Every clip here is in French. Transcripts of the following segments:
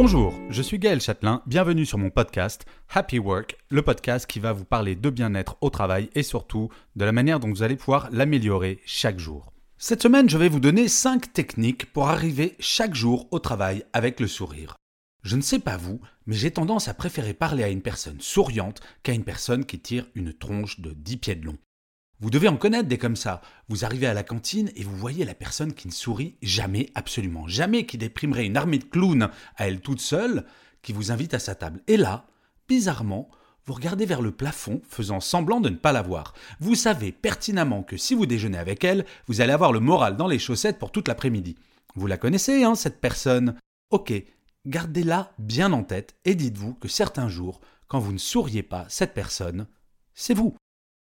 Bonjour, je suis Gaël Châtelain, bienvenue sur mon podcast Happy Work, le podcast qui va vous parler de bien-être au travail et surtout de la manière dont vous allez pouvoir l'améliorer chaque jour. Cette semaine, je vais vous donner 5 techniques pour arriver chaque jour au travail avec le sourire. Je ne sais pas vous, mais j'ai tendance à préférer parler à une personne souriante qu'à une personne qui tire une tronche de 10 pieds de long. Vous devez en connaître des comme ça. Vous arrivez à la cantine et vous voyez la personne qui ne sourit jamais, absolument jamais, qui déprimerait une armée de clowns à elle toute seule, qui vous invite à sa table. Et là, bizarrement, vous regardez vers le plafond, faisant semblant de ne pas la voir. Vous savez pertinemment que si vous déjeunez avec elle, vous allez avoir le moral dans les chaussettes pour toute l'après-midi. Vous la connaissez, hein, cette personne Ok, gardez-la bien en tête et dites-vous que certains jours, quand vous ne souriez pas, cette personne, c'est vous.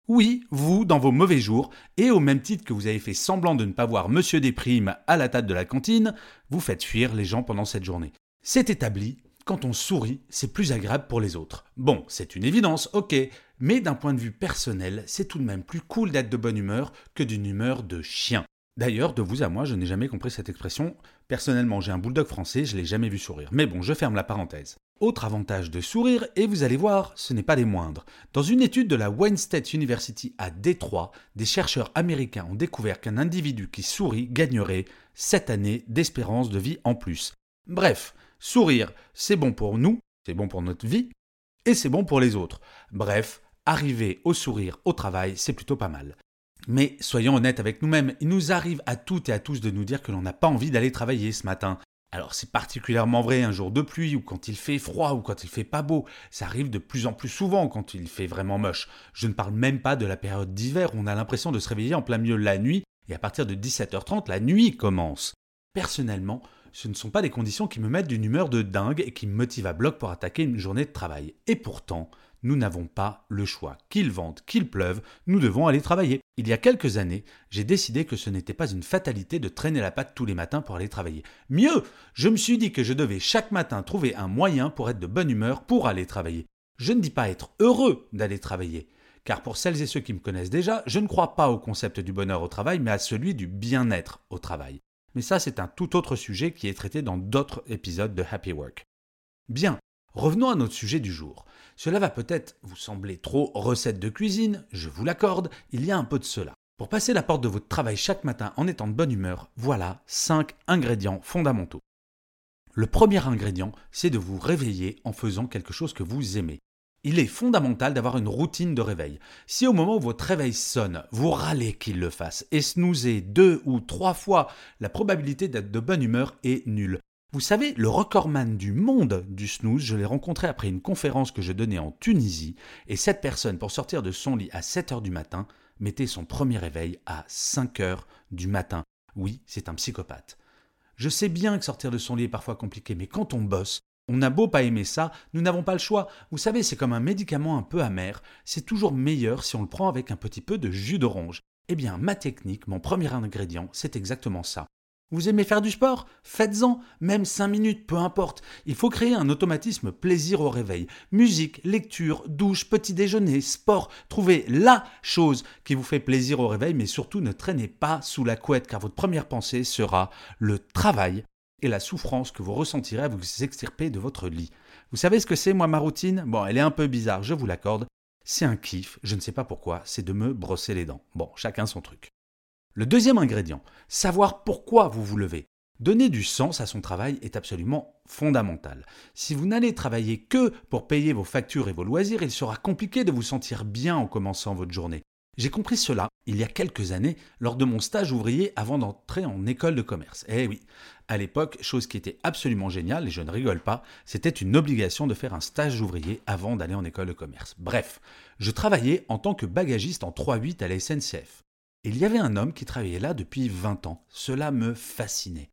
Oui, vous, dans vos mauvais jours, et au même titre que vous avez fait semblant de ne pas voir Monsieur Desprimes à la table de la cantine, vous faites fuir les gens pendant cette journée. C'est établi, quand on sourit, c'est plus agréable pour les autres. Bon, c'est une évidence, ok, mais d'un point de vue personnel, c'est tout de même plus cool d'être de bonne humeur que d'une humeur de chien. D'ailleurs, de vous à moi, je n'ai jamais compris cette expression. Personnellement, j'ai un bulldog français, je l'ai jamais vu sourire. Mais bon, je ferme la parenthèse. Autre avantage de sourire, et vous allez voir, ce n'est pas des moindres. Dans une étude de la Wayne State University à Détroit, des chercheurs américains ont découvert qu'un individu qui sourit gagnerait 7 années d'espérance de vie en plus. Bref, sourire, c'est bon pour nous, c'est bon pour notre vie, et c'est bon pour les autres. Bref, arriver au sourire au travail, c'est plutôt pas mal. Mais soyons honnêtes avec nous-mêmes, il nous arrive à toutes et à tous de nous dire que l'on n'a pas envie d'aller travailler ce matin. Alors c'est particulièrement vrai un jour de pluie ou quand il fait froid ou quand il fait pas beau. Ça arrive de plus en plus souvent quand il fait vraiment moche. Je ne parle même pas de la période d'hiver où on a l'impression de se réveiller en plein milieu la nuit et à partir de 17h30 la nuit commence. Personnellement, ce ne sont pas des conditions qui me mettent d'une humeur de dingue et qui me motivent à bloc pour attaquer une journée de travail. Et pourtant, nous n'avons pas le choix. Qu'il vente, qu'il pleuve, nous devons aller travailler. Il y a quelques années, j'ai décidé que ce n'était pas une fatalité de traîner la patte tous les matins pour aller travailler. Mieux, je me suis dit que je devais chaque matin trouver un moyen pour être de bonne humeur pour aller travailler. Je ne dis pas être heureux d'aller travailler, car pour celles et ceux qui me connaissent déjà, je ne crois pas au concept du bonheur au travail, mais à celui du bien-être au travail. Mais ça, c'est un tout autre sujet qui est traité dans d'autres épisodes de Happy Work. Bien, revenons à notre sujet du jour. Cela va peut-être vous sembler trop recette de cuisine, je vous l'accorde, il y a un peu de cela. Pour passer la porte de votre travail chaque matin en étant de bonne humeur, voilà 5 ingrédients fondamentaux. Le premier ingrédient, c'est de vous réveiller en faisant quelque chose que vous aimez. Il est fondamental d'avoir une routine de réveil. Si au moment où votre réveil sonne, vous râlez qu'il le fasse et snoozez deux ou trois fois, la probabilité d'être de bonne humeur est nulle. Vous savez, le recordman du monde du snooze, je l'ai rencontré après une conférence que je donnais en Tunisie, et cette personne, pour sortir de son lit à 7 heures du matin, mettait son premier réveil à 5 heures du matin. Oui, c'est un psychopathe. Je sais bien que sortir de son lit est parfois compliqué, mais quand on bosse, on n'a beau pas aimer ça, nous n'avons pas le choix. Vous savez, c'est comme un médicament un peu amer, c'est toujours meilleur si on le prend avec un petit peu de jus d'orange. Eh bien, ma technique, mon premier ingrédient, c'est exactement ça. Vous aimez faire du sport? Faites-en, même 5 minutes, peu importe. Il faut créer un automatisme plaisir au réveil. Musique, lecture, douche, petit déjeuner, sport. Trouvez LA chose qui vous fait plaisir au réveil, mais surtout ne traînez pas sous la couette, car votre première pensée sera le travail et la souffrance que vous ressentirez à vous extirper de votre lit. Vous savez ce que c'est, moi, ma routine? Bon, elle est un peu bizarre, je vous l'accorde. C'est un kiff, je ne sais pas pourquoi, c'est de me brosser les dents. Bon, chacun son truc. Le deuxième ingrédient, savoir pourquoi vous vous levez. Donner du sens à son travail est absolument fondamental. Si vous n'allez travailler que pour payer vos factures et vos loisirs, il sera compliqué de vous sentir bien en commençant votre journée. J'ai compris cela il y a quelques années lors de mon stage ouvrier avant d'entrer en école de commerce. Eh oui, à l'époque, chose qui était absolument géniale, et je ne rigole pas, c'était une obligation de faire un stage ouvrier avant d'aller en école de commerce. Bref, je travaillais en tant que bagagiste en 3-8 à la SNCF. Il y avait un homme qui travaillait là depuis 20 ans. Cela me fascinait.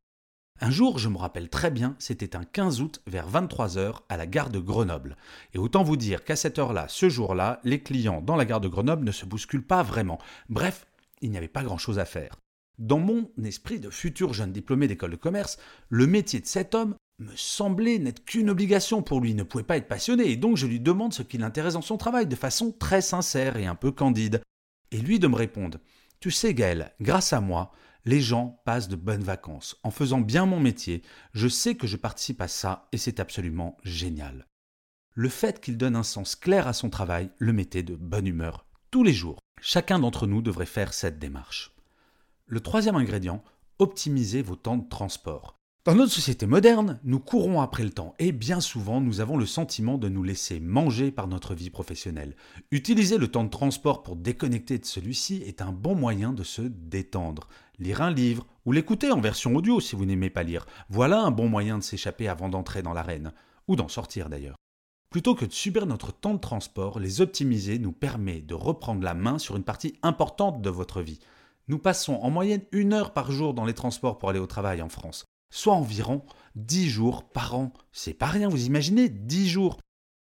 Un jour, je me rappelle très bien, c'était un 15 août vers 23h à la gare de Grenoble. Et autant vous dire qu'à cette heure-là, ce jour-là, les clients dans la gare de Grenoble ne se bousculent pas vraiment. Bref, il n'y avait pas grand-chose à faire. Dans mon esprit de futur jeune diplômé d'école de commerce, le métier de cet homme me semblait n'être qu'une obligation pour lui, ne pouvait pas être passionné, et donc je lui demande ce qui l'intéresse dans son travail de façon très sincère et un peu candide. Et lui de me répondre Tu sais Gaël, grâce à moi, les gens passent de bonnes vacances. En faisant bien mon métier, je sais que je participe à ça et c'est absolument génial. Le fait qu'il donne un sens clair à son travail le mettait de bonne humeur tous les jours. Chacun d'entre nous devrait faire cette démarche. Le troisième ingrédient, optimisez vos temps de transport. Dans notre société moderne, nous courons après le temps et bien souvent nous avons le sentiment de nous laisser manger par notre vie professionnelle. Utiliser le temps de transport pour déconnecter de celui-ci est un bon moyen de se détendre. Lire un livre ou l'écouter en version audio si vous n'aimez pas lire, voilà un bon moyen de s'échapper avant d'entrer dans l'arène, ou d'en sortir d'ailleurs. Plutôt que de subir notre temps de transport, les optimiser nous permet de reprendre la main sur une partie importante de votre vie. Nous passons en moyenne une heure par jour dans les transports pour aller au travail en France soit environ 10 jours par an. C'est pas rien, vous imaginez 10 jours.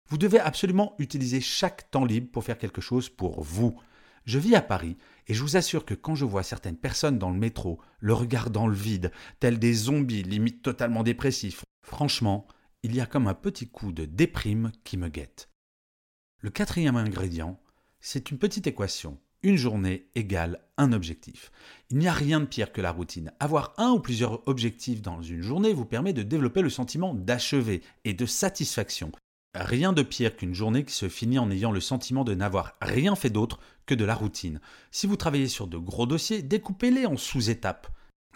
Vous devez absolument utiliser chaque temps libre pour faire quelque chose pour vous. Je vis à Paris et je vous assure que quand je vois certaines personnes dans le métro, le regard dans le vide, tels des zombies limite totalement dépressifs, franchement, il y a comme un petit coup de déprime qui me guette. Le quatrième ingrédient, c'est une petite équation une journée égale un objectif. Il n'y a rien de pire que la routine. Avoir un ou plusieurs objectifs dans une journée vous permet de développer le sentiment d'achever et de satisfaction. Rien de pire qu'une journée qui se finit en ayant le sentiment de n'avoir rien fait d'autre que de la routine. Si vous travaillez sur de gros dossiers, découpez-les en sous-étapes.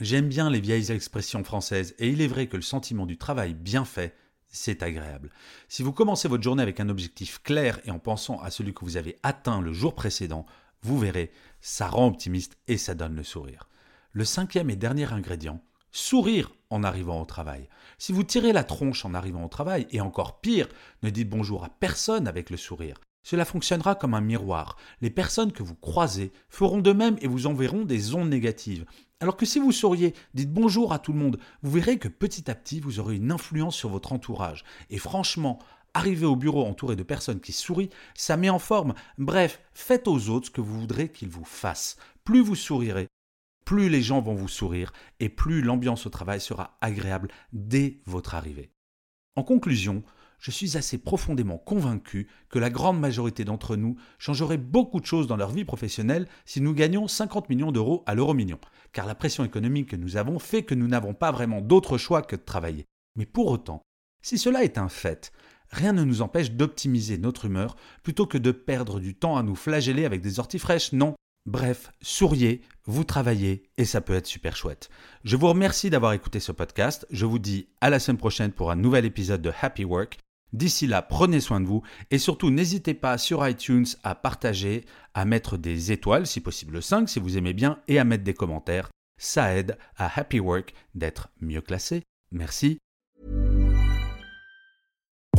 J'aime bien les vieilles expressions françaises et il est vrai que le sentiment du travail bien fait, c'est agréable. Si vous commencez votre journée avec un objectif clair et en pensant à celui que vous avez atteint le jour précédent, vous verrez, ça rend optimiste et ça donne le sourire. Le cinquième et dernier ingrédient, sourire en arrivant au travail. Si vous tirez la tronche en arrivant au travail, et encore pire, ne dites bonjour à personne avec le sourire. Cela fonctionnera comme un miroir. Les personnes que vous croisez feront de même et vous enverront des ondes négatives. Alors que si vous souriez, dites bonjour à tout le monde, vous verrez que petit à petit vous aurez une influence sur votre entourage. Et franchement, Arriver au bureau entouré de personnes qui sourient, ça met en forme. Bref, faites aux autres ce que vous voudrez qu'ils vous fassent. Plus vous sourirez, plus les gens vont vous sourire et plus l'ambiance au travail sera agréable dès votre arrivée. En conclusion, je suis assez profondément convaincu que la grande majorité d'entre nous changerait beaucoup de choses dans leur vie professionnelle si nous gagnions 50 millions d'euros à l'euro million, car la pression économique que nous avons fait que nous n'avons pas vraiment d'autre choix que de travailler. Mais pour autant, si cela est un fait, rien ne nous empêche d'optimiser notre humeur plutôt que de perdre du temps à nous flageller avec des orties fraîches, non. Bref, souriez, vous travaillez et ça peut être super chouette. Je vous remercie d'avoir écouté ce podcast. Je vous dis à la semaine prochaine pour un nouvel épisode de Happy Work. D'ici là, prenez soin de vous et surtout n'hésitez pas sur iTunes à partager, à mettre des étoiles, si possible 5 si vous aimez bien, et à mettre des commentaires. Ça aide à Happy Work d'être mieux classé. Merci